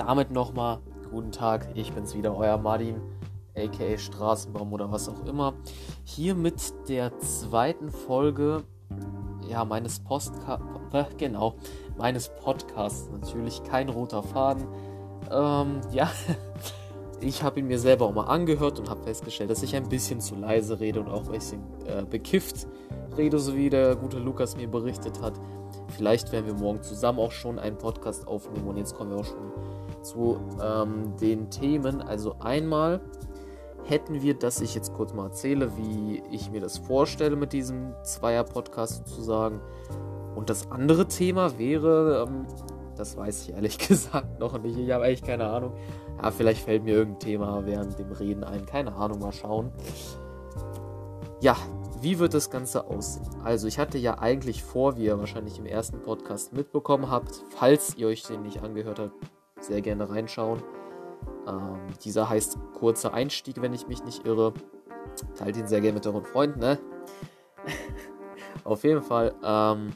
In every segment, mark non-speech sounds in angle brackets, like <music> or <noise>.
damit nochmal guten Tag. Ich bin's wieder, euer Martin, aka Straßenbaum oder was auch immer. Hier mit der zweiten Folge ja, meines Postca äh, genau, meines Podcasts. Natürlich kein roter Faden. Ähm, ja, <laughs> ich habe ihn mir selber auch mal angehört und habe festgestellt, dass ich ein bisschen zu leise rede und auch ein bisschen äh, bekifft rede, so wie der gute Lukas mir berichtet hat. Vielleicht werden wir morgen zusammen auch schon einen Podcast aufnehmen und jetzt kommen wir auch schon zu ähm, den Themen. Also einmal hätten wir, dass ich jetzt kurz mal erzähle, wie ich mir das vorstelle mit diesem Zweier-Podcast sozusagen. Und das andere Thema wäre, ähm, das weiß ich ehrlich <laughs> gesagt noch nicht. Ich habe eigentlich keine Ahnung. Ja, vielleicht fällt mir irgendein Thema während dem Reden ein. Keine Ahnung, mal schauen. Ja, wie wird das Ganze aussehen? Also, ich hatte ja eigentlich vor, wie ihr wahrscheinlich im ersten Podcast mitbekommen habt, falls ihr euch den nicht angehört habt, sehr gerne reinschauen. Ähm, dieser heißt Kurzer Einstieg, wenn ich mich nicht irre. Teilt ihn sehr gerne mit euren Freunden, ne? <laughs> Auf jeden Fall ähm,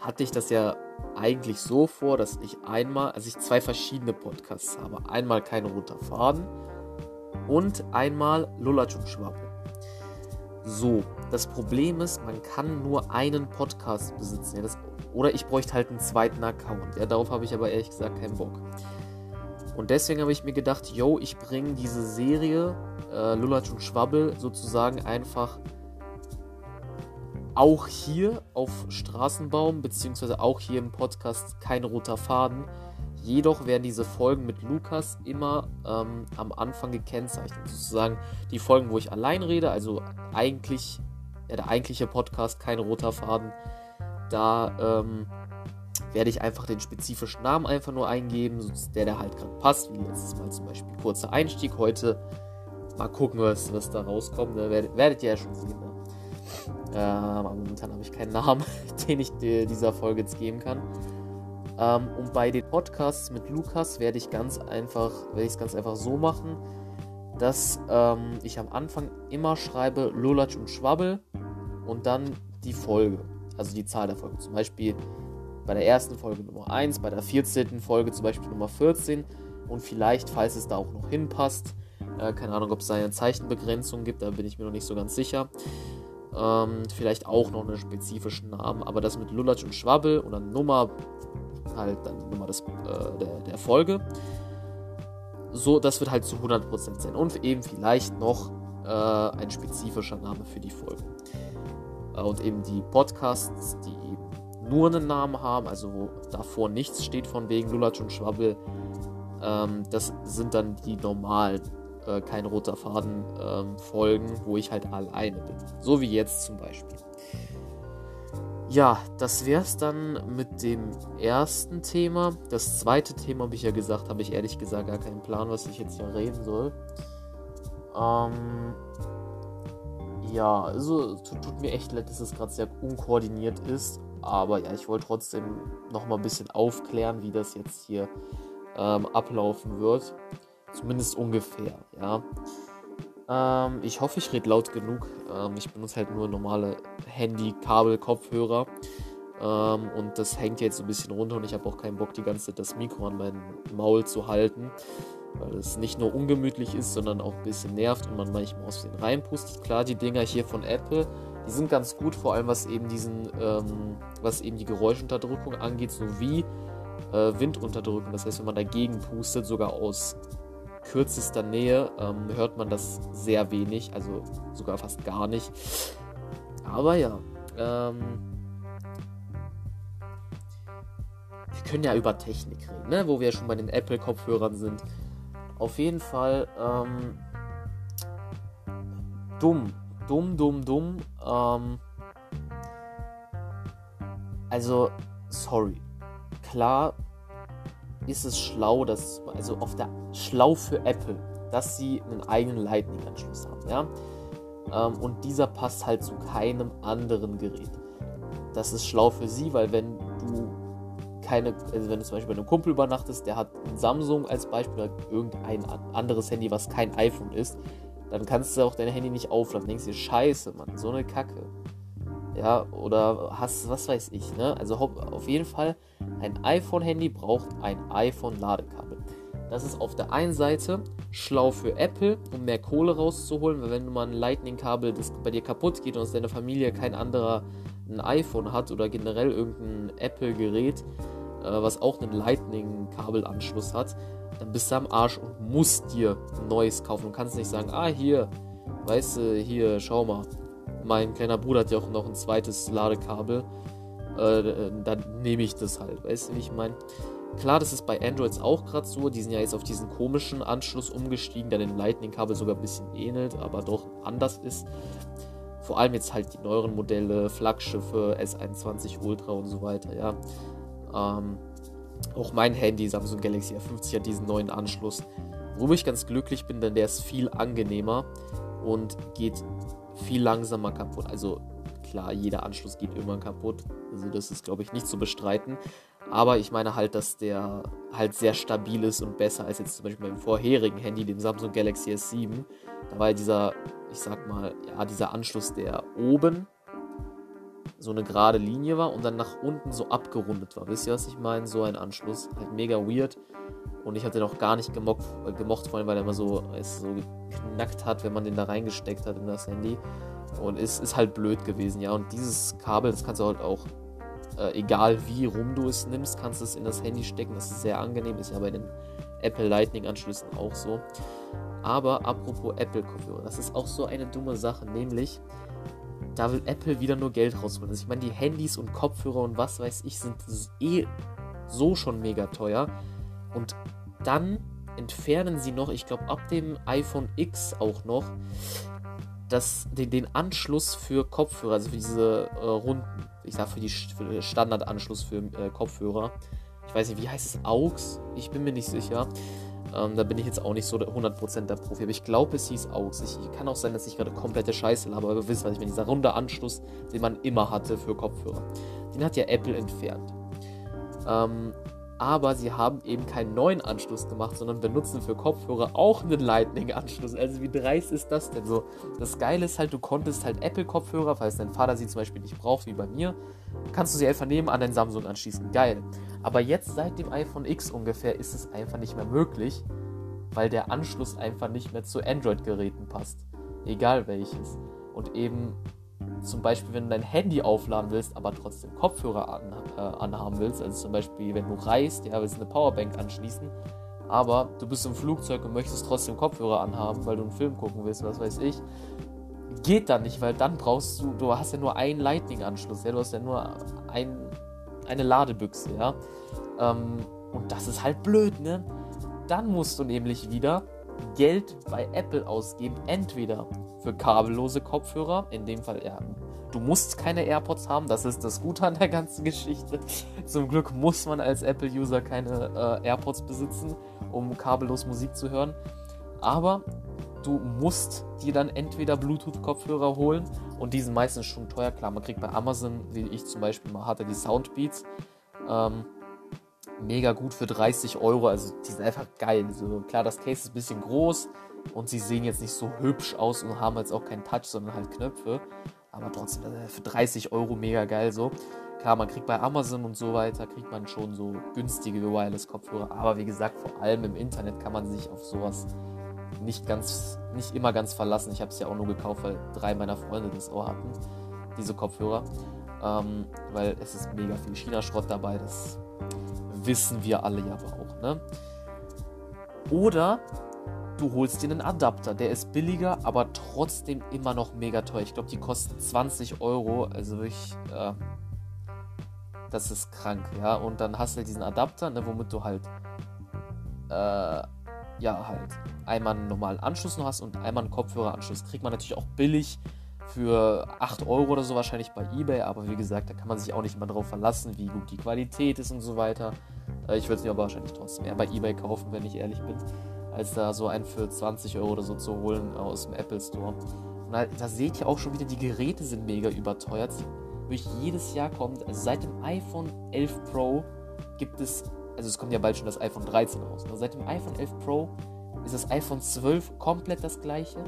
hatte ich das ja eigentlich so vor, dass ich einmal, also ich zwei verschiedene Podcasts habe. Einmal kein roter Faden und einmal Schwabbel. So, das Problem ist, man kann nur einen Podcast besitzen. Ja, das, oder ich bräuchte halt einen zweiten Account. Ja, darauf habe ich aber ehrlich gesagt keinen Bock. Und deswegen habe ich mir gedacht, yo, ich bringe diese Serie äh, Lulatsch und Schwabbel sozusagen einfach auch hier auf Straßenbaum, beziehungsweise auch hier im Podcast kein roter Faden. Jedoch werden diese Folgen mit Lukas immer ähm, am Anfang gekennzeichnet. Sozusagen die Folgen, wo ich allein rede, also eigentlich, ja, der eigentliche Podcast, kein roter Faden. Da ähm, werde ich einfach den spezifischen Namen einfach nur eingeben, der der halt gerade passt. Wie letztes Mal zum Beispiel kurzer Einstieg. Heute mal gucken, was, was da rauskommt. Ne? Werdet, werdet ihr ja schon sehen. Ne? Ähm, aber momentan habe ich keinen Namen, <laughs> den ich dieser Folge jetzt geben kann. Ähm, und bei den Podcasts mit Lukas werde ich ganz einfach, werde ich es ganz einfach so machen, dass ähm, ich am Anfang immer schreibe Lulatsch und Schwabbel und dann die Folge, also die Zahl der Folge. Zum Beispiel bei der ersten Folge Nummer 1, bei der 14. Folge zum Beispiel Nummer 14 und vielleicht, falls es da auch noch hinpasst, äh, keine Ahnung, ob es da eine Zeichenbegrenzung gibt, da bin ich mir noch nicht so ganz sicher. Ähm, vielleicht auch noch einen spezifischen Namen, aber das mit Lulatsch und Schwabbel dann Nummer, halt dann die Nummer des, äh, der, der Folge. So, das wird halt zu 100% sein. Und eben vielleicht noch äh, ein spezifischer Name für die Folge. Und eben die Podcasts, die eben nur einen Namen haben, also wo davor nichts steht von wegen Lulatsch und Schwabbel, ähm, das sind dann die normalen äh, kein roter Faden ähm, folgen, wo ich halt alleine bin. So wie jetzt zum Beispiel. Ja, das wäre es dann mit dem ersten Thema. Das zweite Thema, habe ich ja gesagt, habe ich ehrlich gesagt gar keinen Plan, was ich jetzt hier reden soll. Ähm, ja, also tut, mir echt leid, dass es gerade sehr unkoordiniert ist. Aber ja, ich wollte trotzdem nochmal ein bisschen aufklären, wie das jetzt hier ähm, ablaufen wird. Zumindest ungefähr, ja. Ähm, ich hoffe, ich rede laut genug. Ähm, ich benutze halt nur normale Handy, Kabel, Kopfhörer. Ähm, und das hängt jetzt so ein bisschen runter und ich habe auch keinen Bock, die ganze Zeit das Mikro an meinem Maul zu halten. Weil es nicht nur ungemütlich ist, sondern auch ein bisschen nervt und man manchmal aus den reinpustet. Klar, die Dinger hier von Apple, die sind ganz gut, vor allem was eben diesen, ähm, was eben die Geräuschunterdrückung angeht, sowie äh, Windunterdrückung. Das heißt, wenn man dagegen pustet, sogar aus kürzester Nähe ähm, hört man das sehr wenig, also sogar fast gar nicht. Aber ja, ähm, wir können ja über Technik reden, ne? wo wir schon bei den Apple-Kopfhörern sind. Auf jeden Fall ähm, dumm, dumm, dumm, dumm. Ähm, also, sorry. Klar, ist es schlau, dass, also auf der schlau für Apple, dass sie einen eigenen Lightning-Anschluss haben, ja. Ähm, und dieser passt halt zu keinem anderen Gerät. Das ist schlau für sie, weil wenn keine, also wenn du zum Beispiel bei einem Kumpel übernachtest, der hat ein Samsung als Beispiel oder irgendein anderes Handy, was kein iPhone ist, dann kannst du auch dein Handy nicht aufladen. Denkst dir, scheiße, Mann, so eine Kacke. Ja, oder hast, was weiß ich, ne? Also auf jeden Fall, ein iPhone-Handy braucht ein iPhone-Ladekabel. Das ist auf der einen Seite schlau für Apple, um mehr Kohle rauszuholen, weil wenn du mal ein Lightning-Kabel, das bei dir kaputt geht und aus deiner Familie kein anderer ein iPhone hat oder generell irgendein Apple-Gerät, was auch einen Lightning-Kabelanschluss hat, dann bist du am Arsch und musst dir ein neues kaufen. Du kannst nicht sagen, ah, hier, weißt du, hier, schau mal. Mein kleiner Bruder hat ja auch noch ein zweites Ladekabel. Äh, dann nehme ich das halt. Weißt du, wie ich meine? Klar, das ist bei Androids auch gerade so. Die sind ja jetzt auf diesen komischen Anschluss umgestiegen, der dem Lightning-Kabel sogar ein bisschen ähnelt, aber doch anders ist. Vor allem jetzt halt die neueren Modelle, Flaggschiffe, S21 Ultra und so weiter, ja. Ähm, auch mein Handy, Samsung Galaxy A50, hat diesen neuen Anschluss. Worüber ich ganz glücklich bin, denn der ist viel angenehmer und geht viel langsamer kaputt. Also klar, jeder Anschluss geht irgendwann kaputt. Also das ist, glaube ich, nicht zu bestreiten. Aber ich meine halt, dass der halt sehr stabil ist und besser als jetzt zum Beispiel beim vorherigen Handy, dem Samsung Galaxy S7. Da war ja dieser, ich sag mal, ja, dieser Anschluss, der oben so eine gerade Linie war und dann nach unten so abgerundet war. Wisst ihr, was ich meine? So ein Anschluss. Halt mega weird. Und ich hatte den auch gar nicht gemocht, äh, gemocht vor allem, weil er immer so, es so geknackt hat, wenn man den da reingesteckt hat in das Handy. Und es ist halt blöd gewesen, ja. Und dieses Kabel, das kannst du halt auch, äh, egal wie rum du es nimmst, kannst du es in das Handy stecken. Das ist sehr angenehm, ist ja bei den Apple Lightning Anschlüssen auch so. Aber apropos Apple Kopfhörer, das ist auch so eine dumme Sache, nämlich da will Apple wieder nur Geld rausholen. Also ich meine, die Handys und Kopfhörer und was weiß ich sind eh so schon mega teuer. Und dann entfernen sie noch, ich glaube ab dem iPhone X auch noch, das, den, den Anschluss für Kopfhörer, also für diese äh, runden, ich sag für, die, für den Standardanschluss für äh, Kopfhörer. Ich weiß nicht, wie heißt es? AUX? Ich bin mir nicht sicher. Ähm, da bin ich jetzt auch nicht so 100% der Profi. Aber ich glaube, es hieß AUX. Ich, kann auch sein, dass ich gerade komplette Scheiße laber, aber wir wissen, was ich meine. Dieser runde Anschluss, den man immer hatte für Kopfhörer. Den hat ja Apple entfernt. Ähm, aber sie haben eben keinen neuen Anschluss gemacht, sondern benutzen für Kopfhörer auch einen Lightning-Anschluss. Also wie dreist ist das denn so? Das Geile ist halt, du konntest halt Apple-Kopfhörer, falls dein Vater sie zum Beispiel nicht braucht, wie bei mir, kannst du sie einfach nehmen, an dein Samsung anschließen. Geil. Aber jetzt seit dem iPhone X ungefähr ist es einfach nicht mehr möglich, weil der Anschluss einfach nicht mehr zu Android-Geräten passt. Egal welches. Und eben zum Beispiel, wenn du dein Handy aufladen willst, aber trotzdem Kopfhörer an, äh, anhaben willst, also zum Beispiel, wenn du reist, ja, willst eine Powerbank anschließen, aber du bist im Flugzeug und möchtest trotzdem Kopfhörer anhaben, weil du einen Film gucken willst, was weiß ich, geht dann nicht, weil dann brauchst du, du hast ja nur einen Lightning-Anschluss, ja, du hast ja nur ein, eine Ladebüchse, ja, ähm, und das ist halt blöd, ne? Dann musst du nämlich wieder Geld bei Apple ausgeben, entweder für kabellose Kopfhörer, in dem Fall ja, du musst keine AirPods haben, das ist das Gute an der ganzen Geschichte. Zum Glück muss man als Apple-User keine äh, AirPods besitzen, um kabellos Musik zu hören. Aber du musst dir dann entweder Bluetooth-Kopfhörer holen und die sind meistens schon teuer. Klar, man kriegt bei Amazon, wie ich zum Beispiel mal hatte, die Soundbeats. Ähm, mega gut für 30 Euro. Also die sind einfach geil. So, klar, das Case ist ein bisschen groß und sie sehen jetzt nicht so hübsch aus und haben jetzt auch keinen Touch, sondern halt Knöpfe. Aber trotzdem für 30 Euro mega geil so. Klar, man kriegt bei Amazon und so weiter, kriegt man schon so günstige Wireless-Kopfhörer. Aber wie gesagt, vor allem im Internet kann man sich auf sowas nicht ganz, nicht immer ganz verlassen. Ich habe es ja auch nur gekauft, weil drei meiner Freunde das auch hatten, diese Kopfhörer. Ähm, weil es ist mega viel China-Schrott dabei. Das wissen wir alle ja aber auch, ne? Oder du holst dir einen Adapter, der ist billiger, aber trotzdem immer noch mega teuer. Ich glaube, die kosten 20 Euro, also wirklich, äh, das ist krank, ja. Und dann hast du halt diesen Adapter, ne, womit du halt, äh, ja, halt einmal einen normalen Anschluss noch hast und einmal einen Kopfhöreranschluss. Kriegt man natürlich auch billig für 8 Euro oder so wahrscheinlich bei eBay, aber wie gesagt, da kann man sich auch nicht immer drauf verlassen, wie gut die Qualität ist und so weiter. Äh, ich würde es mir aber wahrscheinlich trotzdem eher bei eBay kaufen, wenn ich ehrlich bin, als da so einen für 20 Euro oder so zu holen aus dem Apple Store. Und da, da seht ihr auch schon wieder, die Geräte sind mega überteuert. Wirklich jedes Jahr kommt, also seit dem iPhone 11 Pro gibt es, also es kommt ja bald schon das iPhone 13 raus. Ne? Seit dem iPhone 11 Pro ist das iPhone 12 komplett das gleiche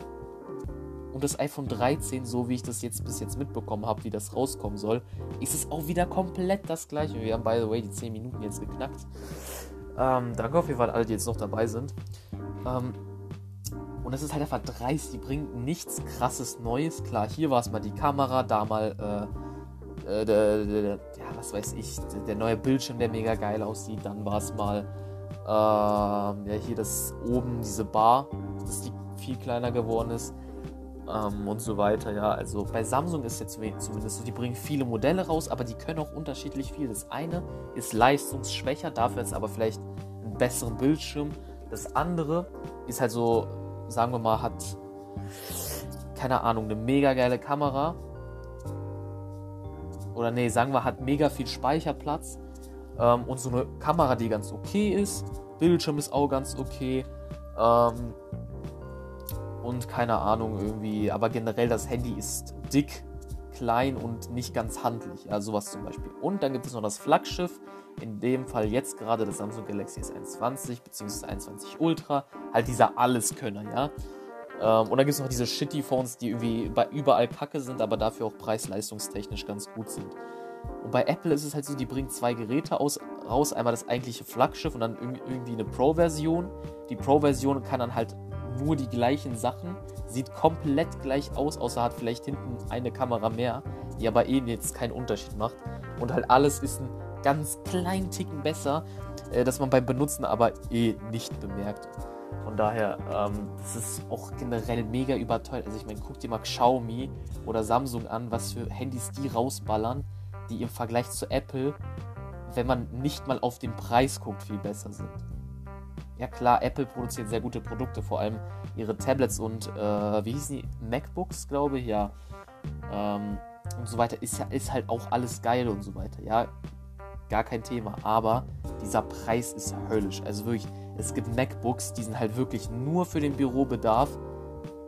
und das iPhone 13, so wie ich das jetzt bis jetzt mitbekommen habe, wie das rauskommen soll, ist es auch wieder komplett das gleiche. Wir haben, by the way, die 10 Minuten jetzt geknackt. Ähm, danke auf jeden Fall alle, die jetzt noch dabei sind. Ähm, und das ist halt einfach dreist, die bringen nichts krasses Neues. Klar, hier war es mal die Kamera, da mal, äh, äh, der, der, ja, was weiß ich, der neue Bildschirm, der mega geil aussieht. Dann war es mal, ähm, ja, hier das oben, diese Bar, dass die viel kleiner geworden ist. Ähm, und so weiter, ja. Also bei Samsung ist jetzt zumindest so, die bringen viele Modelle raus, aber die können auch unterschiedlich viel. Das eine ist leistungsschwächer, dafür ist aber vielleicht einen besseren Bildschirm. Das andere ist halt so, sagen wir mal, hat, keine Ahnung, eine mega geile Kamera. Oder nee, sagen wir, hat mega viel Speicherplatz. Ähm, und so eine Kamera, die ganz okay ist. Bildschirm ist auch ganz okay. Ähm, und keine Ahnung, irgendwie, aber generell das Handy ist dick, klein und nicht ganz handlich. Ja, sowas zum Beispiel. Und dann gibt es noch das Flaggschiff, in dem Fall jetzt gerade das Samsung Galaxy S21 bzw. 21 Ultra, halt dieser Alleskönner, ja. Ähm, und dann gibt es noch diese Shitty-Phones, die irgendwie überall kacke sind, aber dafür auch preis-leistungstechnisch ganz gut sind. Und bei Apple ist es halt so, die bringen zwei Geräte aus, raus. Einmal das eigentliche Flaggschiff und dann irgendwie eine Pro-Version. Die Pro-Version kann dann halt nur die gleichen Sachen, sieht komplett gleich aus, außer hat vielleicht hinten eine Kamera mehr, die aber eh jetzt keinen Unterschied macht. Und halt alles ist ein ganz kleinen Ticken besser, äh, dass man beim Benutzen aber eh nicht bemerkt. Von daher, ähm, das ist auch generell mega überteuert. Also ich meine, guck dir mal Xiaomi oder Samsung an, was für Handys die rausballern, die im Vergleich zu Apple, wenn man nicht mal auf den Preis guckt, viel besser sind. Ja klar, Apple produziert sehr gute Produkte, vor allem ihre Tablets und, äh, wie hießen die, MacBooks, glaube ich, ja. Ähm, und so weiter, ist ja ist halt auch alles geil und so weiter, ja. Gar kein Thema, aber dieser Preis ist höllisch. Also wirklich, es gibt MacBooks, die sind halt wirklich nur für den Bürobedarf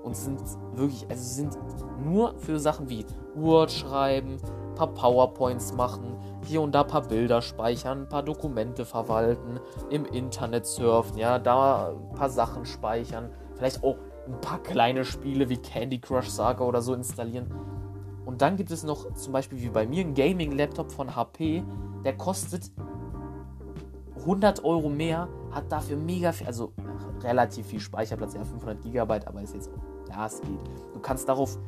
und sind wirklich, also sind nur für Sachen wie Word schreiben, paar PowerPoints machen, hier und da paar Bilder speichern, paar Dokumente verwalten, im Internet surfen, ja, da paar Sachen speichern, vielleicht auch ein paar kleine Spiele wie Candy Crush Saga oder so installieren. Und dann gibt es noch zum Beispiel wie bei mir einen Gaming-Laptop von HP, der kostet 100 Euro mehr, hat dafür mega viel, also relativ viel Speicherplatz, ja 500 Gigabyte, aber ist jetzt, ja es geht. Du kannst darauf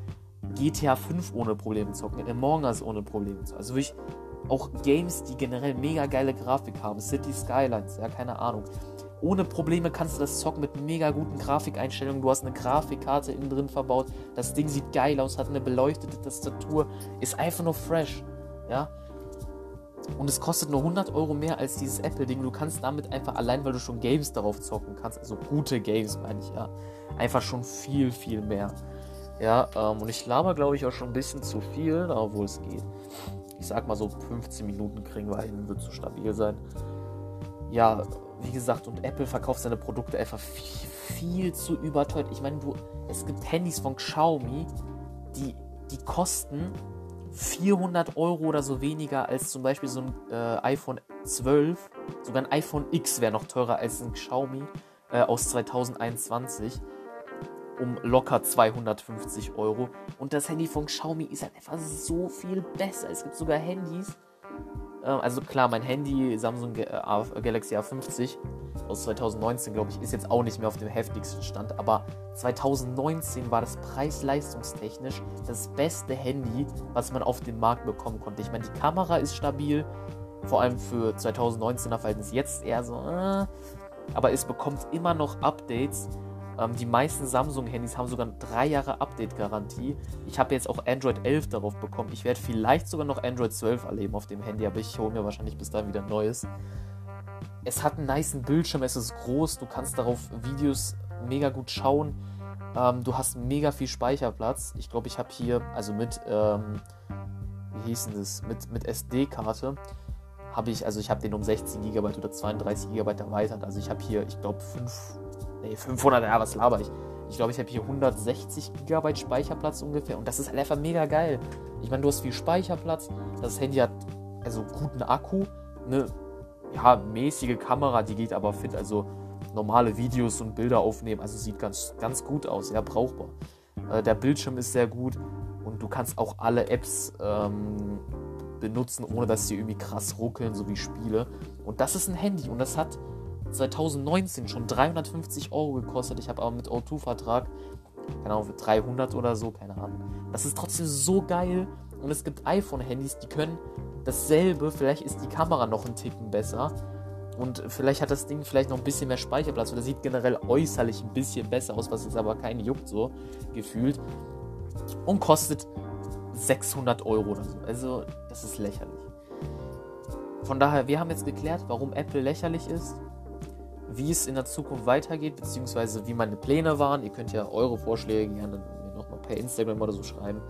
GTA 5 ohne Probleme zocken, Among Us ohne Probleme zocken. Also wirklich auch Games, die generell mega geile Grafik haben. City Skylines, ja, keine Ahnung. Ohne Probleme kannst du das zocken mit mega guten Grafikeinstellungen. Du hast eine Grafikkarte innen drin verbaut. Das Ding sieht geil aus, hat eine beleuchtete Tastatur, ist einfach nur fresh. Ja. Und es kostet nur 100 Euro mehr als dieses Apple-Ding. Du kannst damit einfach allein, weil du schon Games darauf zocken kannst, also gute Games meine ich ja, einfach schon viel, viel mehr. Ja, ähm, und ich laber, glaube ich, auch schon ein bisschen zu viel, obwohl es geht. Ich sag mal so 15 Minuten kriegen wir hin, wird so stabil sein. Ja, wie gesagt, und Apple verkauft seine Produkte einfach viel, viel zu überteuert. Ich meine, es gibt Handys von Xiaomi, die, die kosten 400 Euro oder so weniger als zum Beispiel so ein äh, iPhone 12. Sogar ein iPhone X wäre noch teurer als ein Xiaomi äh, aus 2021 um locker 250 Euro. Und das Handy von Xiaomi ist halt einfach so viel besser. Es gibt sogar Handys. Äh, also klar, mein Handy Samsung äh, Galaxy A50 aus 2019, glaube ich, ist jetzt auch nicht mehr auf dem heftigsten Stand. Aber 2019 war das preis-leistungstechnisch das beste Handy, was man auf dem Markt bekommen konnte. Ich meine, die Kamera ist stabil. Vor allem für 2019er Verhältnis jetzt eher so. Äh, aber es bekommt immer noch Updates ähm, die meisten Samsung-Handys haben sogar drei Jahre Update-Garantie. Ich habe jetzt auch Android 11 darauf bekommen. Ich werde vielleicht sogar noch Android 12 erleben auf dem Handy, aber ich hole mir wahrscheinlich bis dahin wieder ein neues. Es hat einen niceen Bildschirm, es ist groß, du kannst darauf Videos mega gut schauen. Ähm, du hast mega viel Speicherplatz. Ich glaube, ich habe hier, also mit, ähm, wie hieß denn das, mit, mit SD-Karte habe ich, also ich habe den um 16 GB oder 32 GB erweitert. Also ich habe hier, ich glaube, 5 Nee, 500, ja, was laber ich? Ich glaube, ich habe hier 160 GB Speicherplatz ungefähr. Und das ist einfach mega geil. Ich meine, du hast viel Speicherplatz. Das Handy hat also guten Akku. Eine ja, mäßige Kamera, die geht aber fit. Also normale Videos und Bilder aufnehmen. Also sieht ganz, ganz gut aus. Ja, brauchbar. Äh, der Bildschirm ist sehr gut. Und du kannst auch alle Apps ähm, benutzen, ohne dass sie irgendwie krass ruckeln, so wie Spiele. Und das ist ein Handy. Und das hat 2019 schon 350 Euro gekostet. Ich habe aber mit O2-Vertrag, keine Ahnung, für 300 oder so, keine Ahnung. Das ist trotzdem so geil. Und es gibt iPhone-Handys, die können dasselbe. Vielleicht ist die Kamera noch ein Ticken besser. Und vielleicht hat das Ding vielleicht noch ein bisschen mehr Speicherplatz. Oder sieht generell äußerlich ein bisschen besser aus, was jetzt aber keinen juckt so gefühlt. Und kostet 600 Euro oder so. Also, das ist lächerlich. Von daher, wir haben jetzt geklärt, warum Apple lächerlich ist, wie es in der Zukunft weitergeht, beziehungsweise wie meine Pläne waren. Ihr könnt ja eure Vorschläge gerne mir nochmal per Instagram oder so schreiben.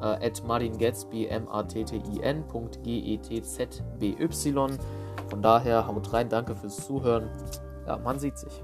Äh, at Martin Gatsby, M-A-T-T-I-N, G-E-T-Z-B-Y. Von daher, haut rein, danke fürs Zuhören. Ja, man sieht sich.